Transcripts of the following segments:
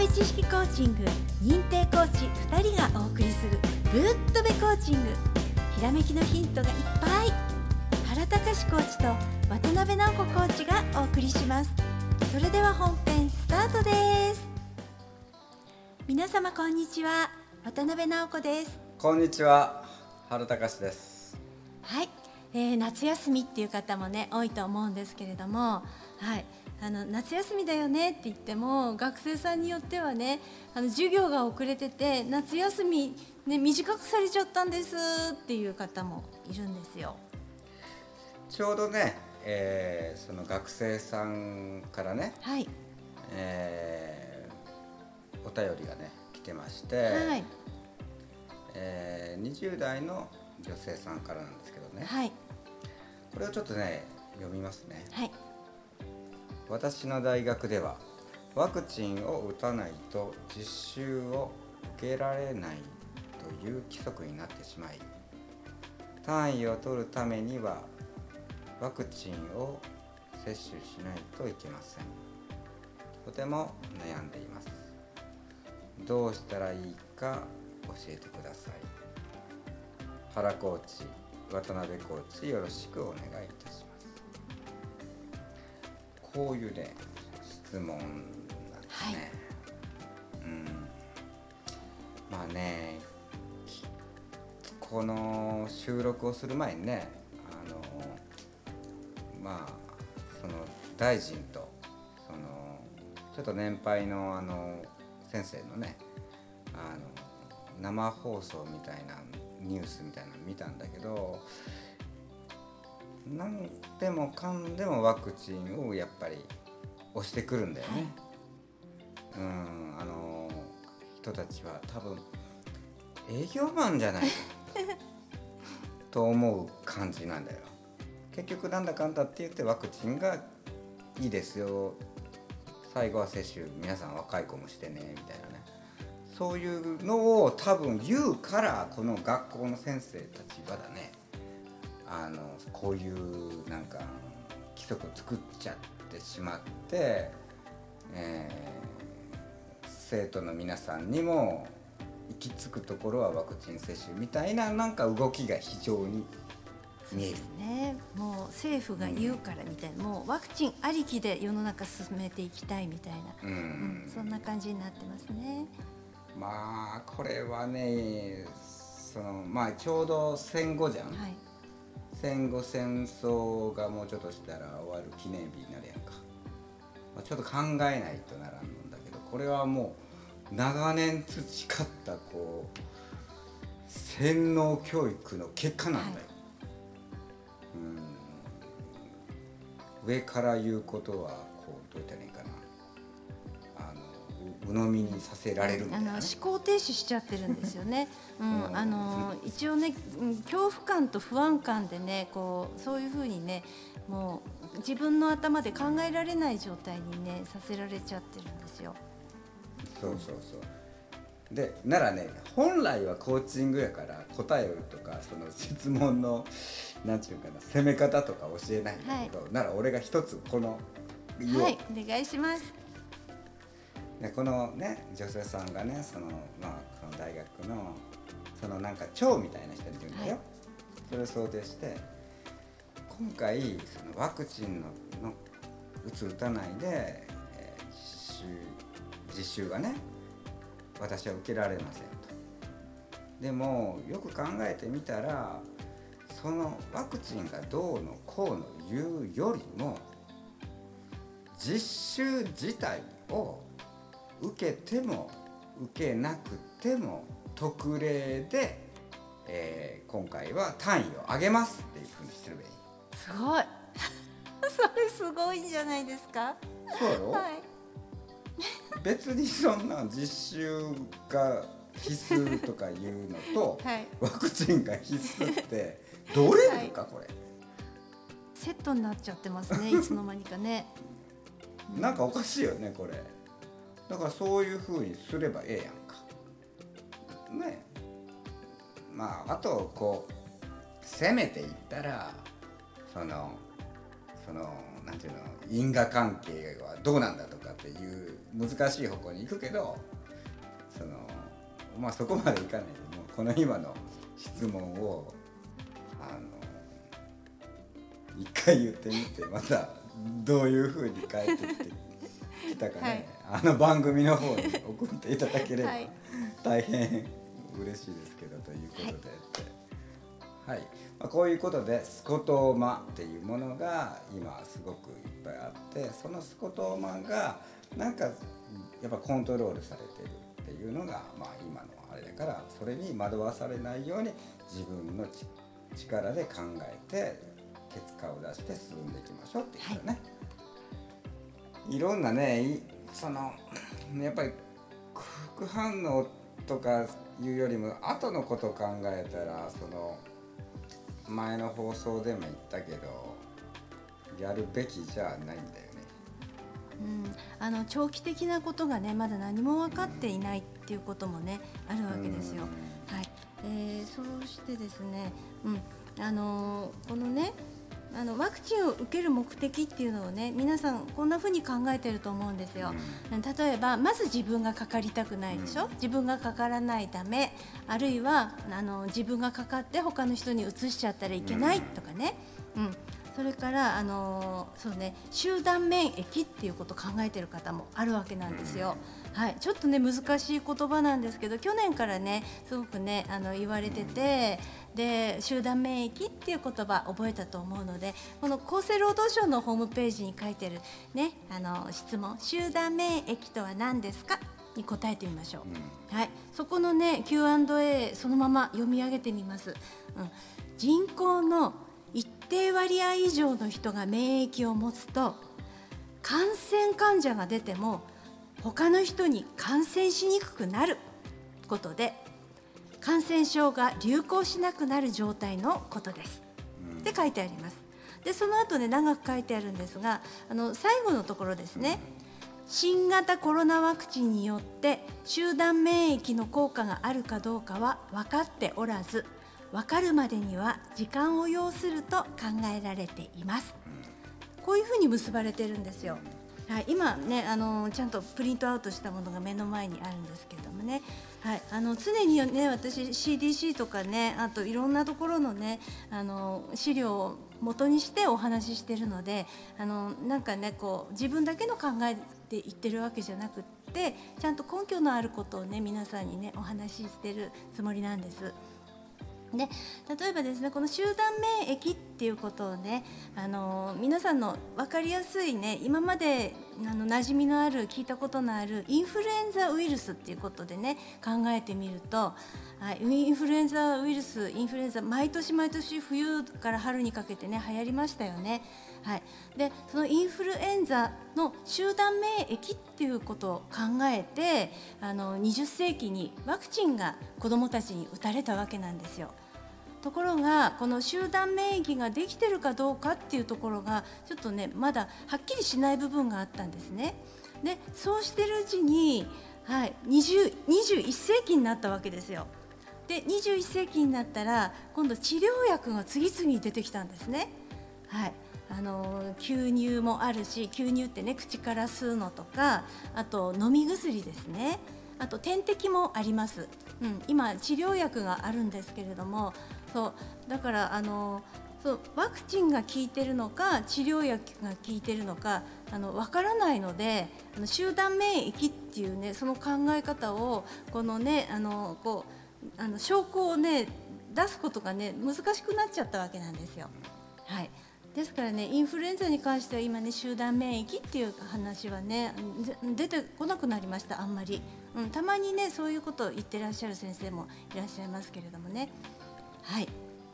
辺知識コーチング認定コーチ2人がお送りするぶっとべコーチング。ひらめきのヒントがいっぱい。原隆コーチと渡辺直子コーチがお送りします。それでは本編スタートです。皆様こんにちは。渡辺直子です。こんにちは。原隆です。はい、えー、夏休みっていう方もね多いと思うんですけれども。はいあの夏休みだよねって言っても学生さんによってはねあの授業が遅れてて夏休み、ね、短くされちゃったんですっていう方もいるんですよ。ちょうどね、えー、その学生さんからね、はい。えー、お便りがね来てまして、はい。えー、20代の女性さんからなんですけどね、はい。これをちょっとね読みますね。はい私の大学ではワクチンを打たないと実習を受けられないという規則になってしまい単位を取るためにはワクチンを接種しないといけません。とても悩んでいます。どうしたらいいか教えてください。原コーチ渡辺コーチよろしくお願いいたします。こういうね質問なんですね。うん、まあねこの収録をする前にねあのまあその大臣とそのちょっと年配のあの先生のねあの生放送みたいなニュースみたいなの見たんだけど何でもかんでもワクチンをやっぱり押してくるんだよね。はい、うんあの人たちは多分営業マンじゃない と思う感じなんだよ。結局なんだかんだって言ってワクチンがいいですよ最後は接種皆さん若い子もしてねみたいなねそういうのを多分言うからこの学校の先生たちはだねあのこういうなんか規則を作っちゃってしまって、えー、生徒の皆さんにも行き着くところはワクチン接種みたいななんか動きが非常に見える。ね、もう政府が言うからみたいな、もうワクチンありきで世の中進めていきたいみたいな、うん、うん、そんな感じになってますね。まあこれはねそのまあちょうど戦後じゃん。はい戦後戦争がもうちょっとしたら終わる記念日になるやんか、まあ、ちょっと考えないとならんのだけどこれはもう長年培ったこう洗脳教育の結果なんだよ、はい、うん。上から言うことはこうどう言ったらいいか鵜呑みにさせられるみたいな、ね、あの思考停止しちゃってるんですよね。うん、うん、あの一応ね恐怖感と不安感でねこうそういうふうにねもう自分の頭で考えられない状態にねさせられちゃってるんですよ。そうそうそう。でならね本来はコーチングやから答えとかその質問のなんていうかな攻め方とか教えないんだけど、はい、なら俺が一つこのはいお願いします。でこのね女性さんがねそのまあその大学のそのなんか長みたいな人に言うんだよ、はい、それを想定して今回そのワクチンのの打つ打たないで、えー、実習実習がね私は受けられませんと。でもよく考えてみたらそのワクチンがどうのこうの言うよりも実習自体を受けても受けなくても特例で、えー、今回は単位を上げますっていうふうにすればいい。すごい。それすごいんじゃないですか？そうやろ、はい、別にそんな実習が必須とかいうのと、はい、ワクチンが必須ってどれるか、はい、これ？セットになっちゃってますねいつの間にかね、うん、なんかおかしいよねこれだからそういうふうにすればええやんか。ね。まああとこう攻めていったらそのそのなんていうの因果関係はどうなんだとかっていう難しい方向に行くけどそのまあそこまでいかないでもこの今の質問をあの一回言ってみてまたどういうふうに返ってきてきたかね、はい、あの番組の方に送っていただければ。大変嬉しいですけどということではい、はい。まあ、こういうことでスコトーマっていうものが今すごくいっぱいあってそのスコトーマがなんかやっぱコントロールされてるっていうのが、まあ、今のあれだからそれに惑わされないように自分の力で考えて結果を出して進んでいきましょうっていうね、はい、いろんなねそのやっぱり副反応とかいうよりも後のことを考えたらその前の放送でも言ったけどやるべきじゃないんだよね。うん、あの長期的なことがねまだ何も分かっていないっていうこともね、あるわけですよ。はいえー、そうしてですね、うんあのー、このねあのワクチンを受ける目的っていうのをね皆さんこんな風に考えてると思うんですよ、うん、例えばまず自分がかかりたくないでしょ、うん、自分がかからないためあるいはあの自分がかかって他の人にうつしちゃったらいけないとかね、うん、それからあのそうね集団免疫っていうことを考えてる方もあるわけなんですよ。はい、ちょっとね難しい言葉なんですけど去年からねすごくねあの言われててで集団免疫っていう言葉覚えたと思うのでこの厚生労働省のホームページに書いてるねあの質問集団免疫とは何ですかに答えてみましょう、うん、はい、そこのね Q&A そのまま読み上げてみます、うん、人口の一定割合以上の人が免疫を持つと感染患者が出ても他の人に感染しにくくなることで感染症が流行しなくなる状態のことです。って書いてあります。でその後ね長く書いてあるんですがあの最後のところですね新型コロナワクチンによって集団免疫の効果があるかどうかは分かっておらず分かるまでには時間を要すると考えられています。こういうふうに結ばれてるんですよ。はい、今ねあのちゃんとプリントアウトしたものが目の前にあるんですけどもね、はい、あの常にね私 CDC とかねあといろんなところのねあの資料を元にしてお話ししてるのであのなんかねこう自分だけの考えで言ってるわけじゃなくってちゃんと根拠のあることをね皆さんにねお話ししてるつもりなんです。で例えばですねこの集団免疫っていうことをねあの皆さんの分かりやすいね今まであの馴染みのある聞いたことのあるインフルエンザウイルスっていうことでね考えてみると、インフルエンザウイルスインフルエンザ毎年毎年冬から春にかけてね流行りましたよね。はい、でそのインフルエンザの集団免疫っていうことを考えてあの20世紀にワクチンが子どもたちに打たれたわけなんですよ。ところがこの集団免疫ができてるかどうかっていうところがちょっとねまだはっきりしない部分があったんですね。でそうしてるうちに、はい、20 21世紀になったわけですよ。で21世紀になったら今度治療薬が次々に出てきたんですね。はいあの吸入もあるし吸入ってね口から吸うのとかあと飲み薬ですねあと点滴もあります、うん、今治療薬があるんですけれどもそうだからあのそうワクチンが効いてるのか治療薬が効いてるのかあの分からないのであの集団免疫っていうねその考え方をこのねあのこうあの証拠をね出すことがね難しくなっちゃったわけなんですよ。はい。ですからねインフルエンザに関しては今ね集団免疫っていう話はね出てこなくなりましたあんまり、うん、たまにねそういうことを言ってらっしゃる先生もいらっしゃいますけれどもねはい。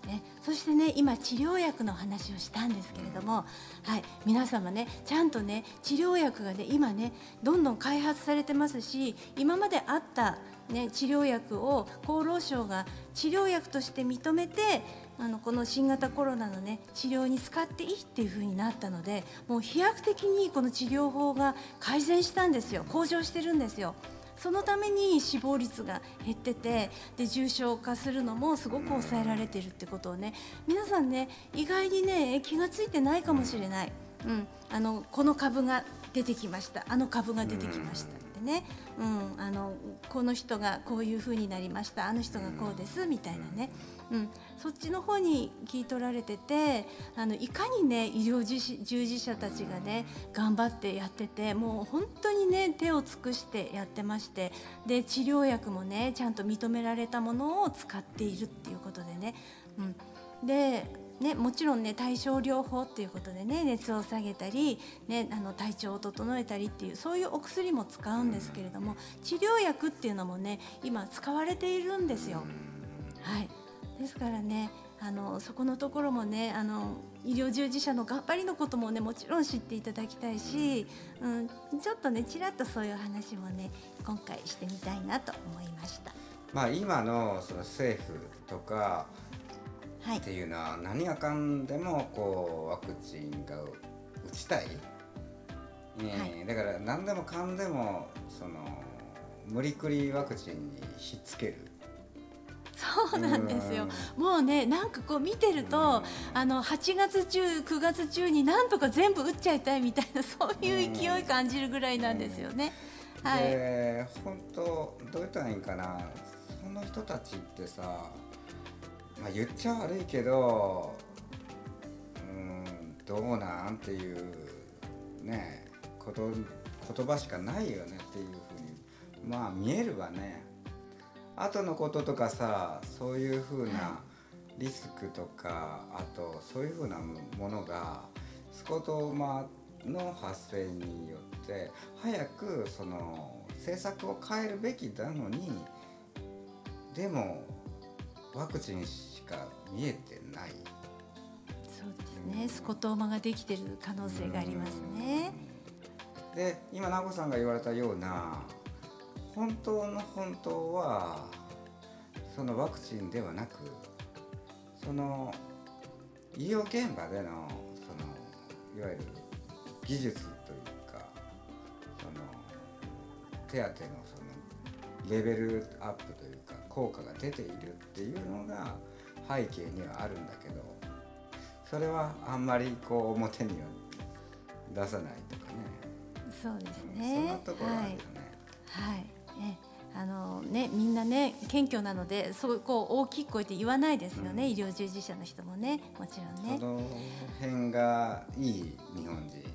ね、そしてね今治療薬の話をしたんですけれども、はい、皆様ねちゃんとね治療薬がね今ねどんどん開発されてますし今まであった、ね、治療薬を厚労省が治療薬として認めてあのこの新型コロナの、ね、治療に使っていいっていう風になったのでもう飛躍的にこの治療法が改善したんですよ。向上してるんですよ。そのために死亡率が減っててで重症化するのもすごく抑えられてるってことをね皆さんね意外にね気が付いてないかもしれない。うん、あのこの株が出てきました。あの株が出てきました。ね、うん、あのこの人がこういう風になりましたあの人がこうですみたいなね、うん、そっちの方に聞い取られててあのいかにね医療従事従事者たちがね頑張ってやっててもう本当にね手を尽くしてやってましてで治療薬もねちゃんと認められたものを使っているっていうことでね、うん、でね、もちろんね対症療法っていうことでね熱を下げたり、ね、あの体調を整えたりっていうそういうお薬も使うんですけれども治療薬っていうのもね今使われているんですよ。はい、ですからねあのそこのところもねあの医療従事者の頑張りのこともねもちろん知っていただきたいし、うん、ちょっとねちらっとそういう話もね今回してみたいなと思いました。まあ今のその政府とかはいっていうのは何がかんでもこうワクチンが打ちたい、えーはだから何でもかんでもその無理くりワクチンにひっつける。そうなんですよ。もうねなんかこう見てると、あの8月中9月中になんとか全部打っちゃいたいみたいな そういう勢い感じるぐらいなんですよね。はい。で本当どう言ったらいいんかな。その人たちってさ、まあ、言っちゃ悪いけどうんどうなんっていうねこと言葉しかないよねっていうふうにまあ見えるわね。後のこととかさそういうふうなリスクとかあとそういうふうなものがスコトーマの発生によって早くその政策を変えるべきなのにでもワクチンしか見えてない。そうですね。スコトーマができてる可能性がありますね。で今直子さんが言われたような本当の本当はそのワクチンではなくその医療現場でのそのいわゆる技術というかその手当のそのレベルアップというか効果が出ているっていうのが背景にはあるんだけどそれはあんまりこう表には出さないとかね。そうですそんところあるよね。はい。えあのね、みんなね謙虚なのでそうこう大きい声で言わないですよね、医療従事者の人もねもちろんねそ。の辺がいい日本人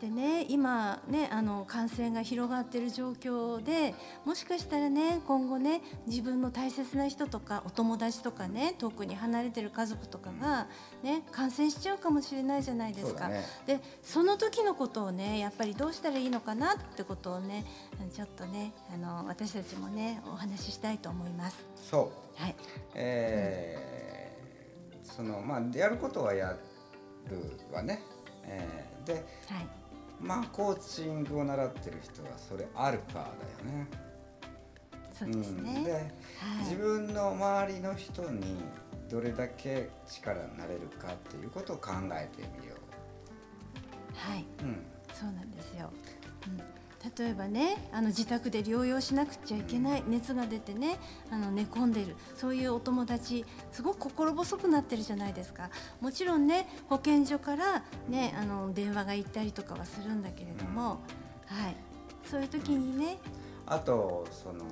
してね今ねあの感染が広がっている状況でもしかしたらね今後ね自分の大切な人とかお友達とかね遠くに離れてる家族とかが、ね、感染しちゃうかもしれないじゃないですか。ねでその時のことをねやっぱりどうしたらいいのかなってことをねちょっとねあの私たちもねお話ししたいと思います。そう。はい、えーそのまあやることはやるわね。えーではいまあコーチングを習ってる人はそれアルファだよね。そうですね。んで、はい自分の周りの人にどれだけ力になれるかっていうことを考えてみよはい、う。うん。そうなんですよ。うん例えばねあの自宅で療養しなくちゃいけない熱が出てねあの寝込んでるそういうお友達すごく心細くなってるじゃないですか。もちろんね保健所から、ね、あの電話が行ったりとかはするんだけれども、はい、そういう時にねあとその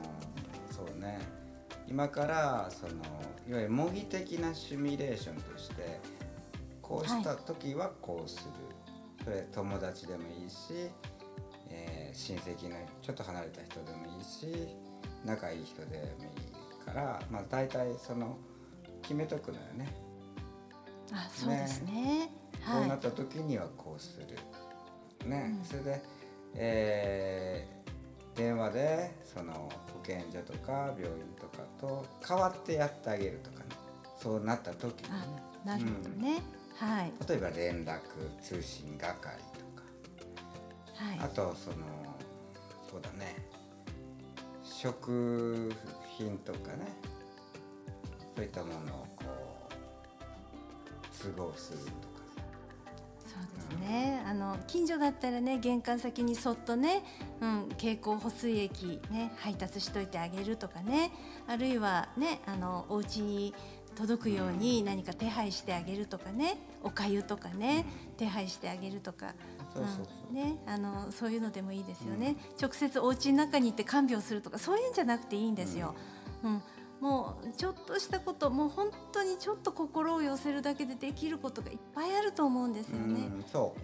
そうね今からそのいわゆる模擬的なシミュレーションとしてこうした時はこうする、それ友達でもいいし、親戚のちょっと離れた人でもいいし仲いい人でもいいからまあ大体その決めとくのよね。あそうですね。こはい。うなった時にはこうする。ね、うん。それで、えー電話でその保健所とか病院とかと代わってやってあげるとかね。そうなった時にね。あなるほどね、はい。例えば連絡通信係とか。はい。あとそのそうだね。食品とかね。そういったものをこう都合するとかそうですね。あの近所だったらね玄関先にそっとね、うん、経口補水液ね配達しといてあげるとかね、あるいはねあのお家に届くように何か手配してあげるとかね。おかゆとかね手配してあげるとかね、あのそういうのでもいいですよね、直接お家の中に行って看病するとかそういうんじゃなくていいんですよ。うん。もうちょっとしたこともう本当にちょっと心を寄せるだけでできることがいっぱいあると思うんですよね。うんそ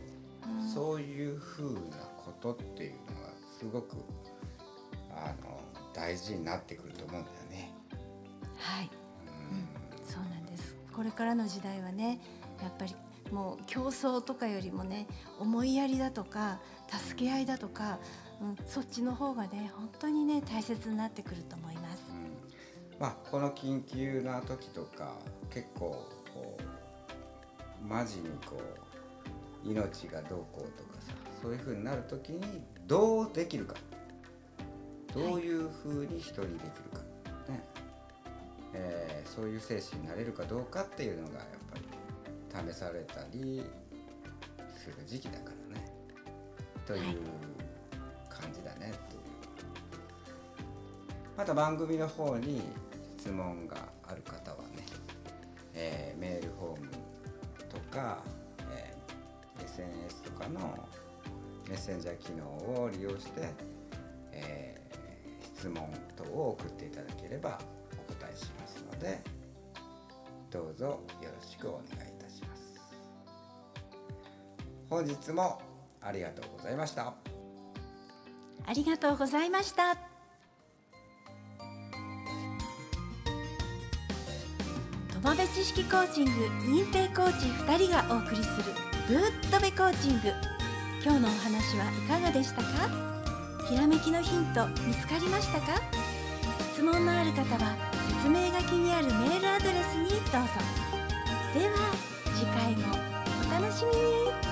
う、うん。そういうふうなことっていうのはすごくあの大事になってくると思うんだよね。はい、うん。そうなんです。これからの時代はね、やっぱりもう競争とかよりもね、思いやりだとか助け合いだとか、うん、そっちの方がね本当にね大切になってくると思います。うん。まあこの緊急な時とか結構こうマジにこう命がどうこうとかさそういうふうになる時にどうできるか。どういうふうに一人できるか、ね。えーそういう精神になれるかどうかっていうのがやっぱり試されたりする時期だからねという感じだねという。また番組の方に質問がある方はね、えーメールフォームとか、えー SNS とかのメッセンジャー機能を利用して、えー質問等を送っていただければお答えしますのでどうぞよろしくお願いします本日もありがとうございました。ありがとうございました。友部知識コーチング認定コーチ2人がお送りするグッドベコーチング。今日のお話はいかがでしたか？ひらめきのヒント見つかりましたか？質問のある方は説明書きにあるメールアドレスにどうぞ。では次回もお楽しみに。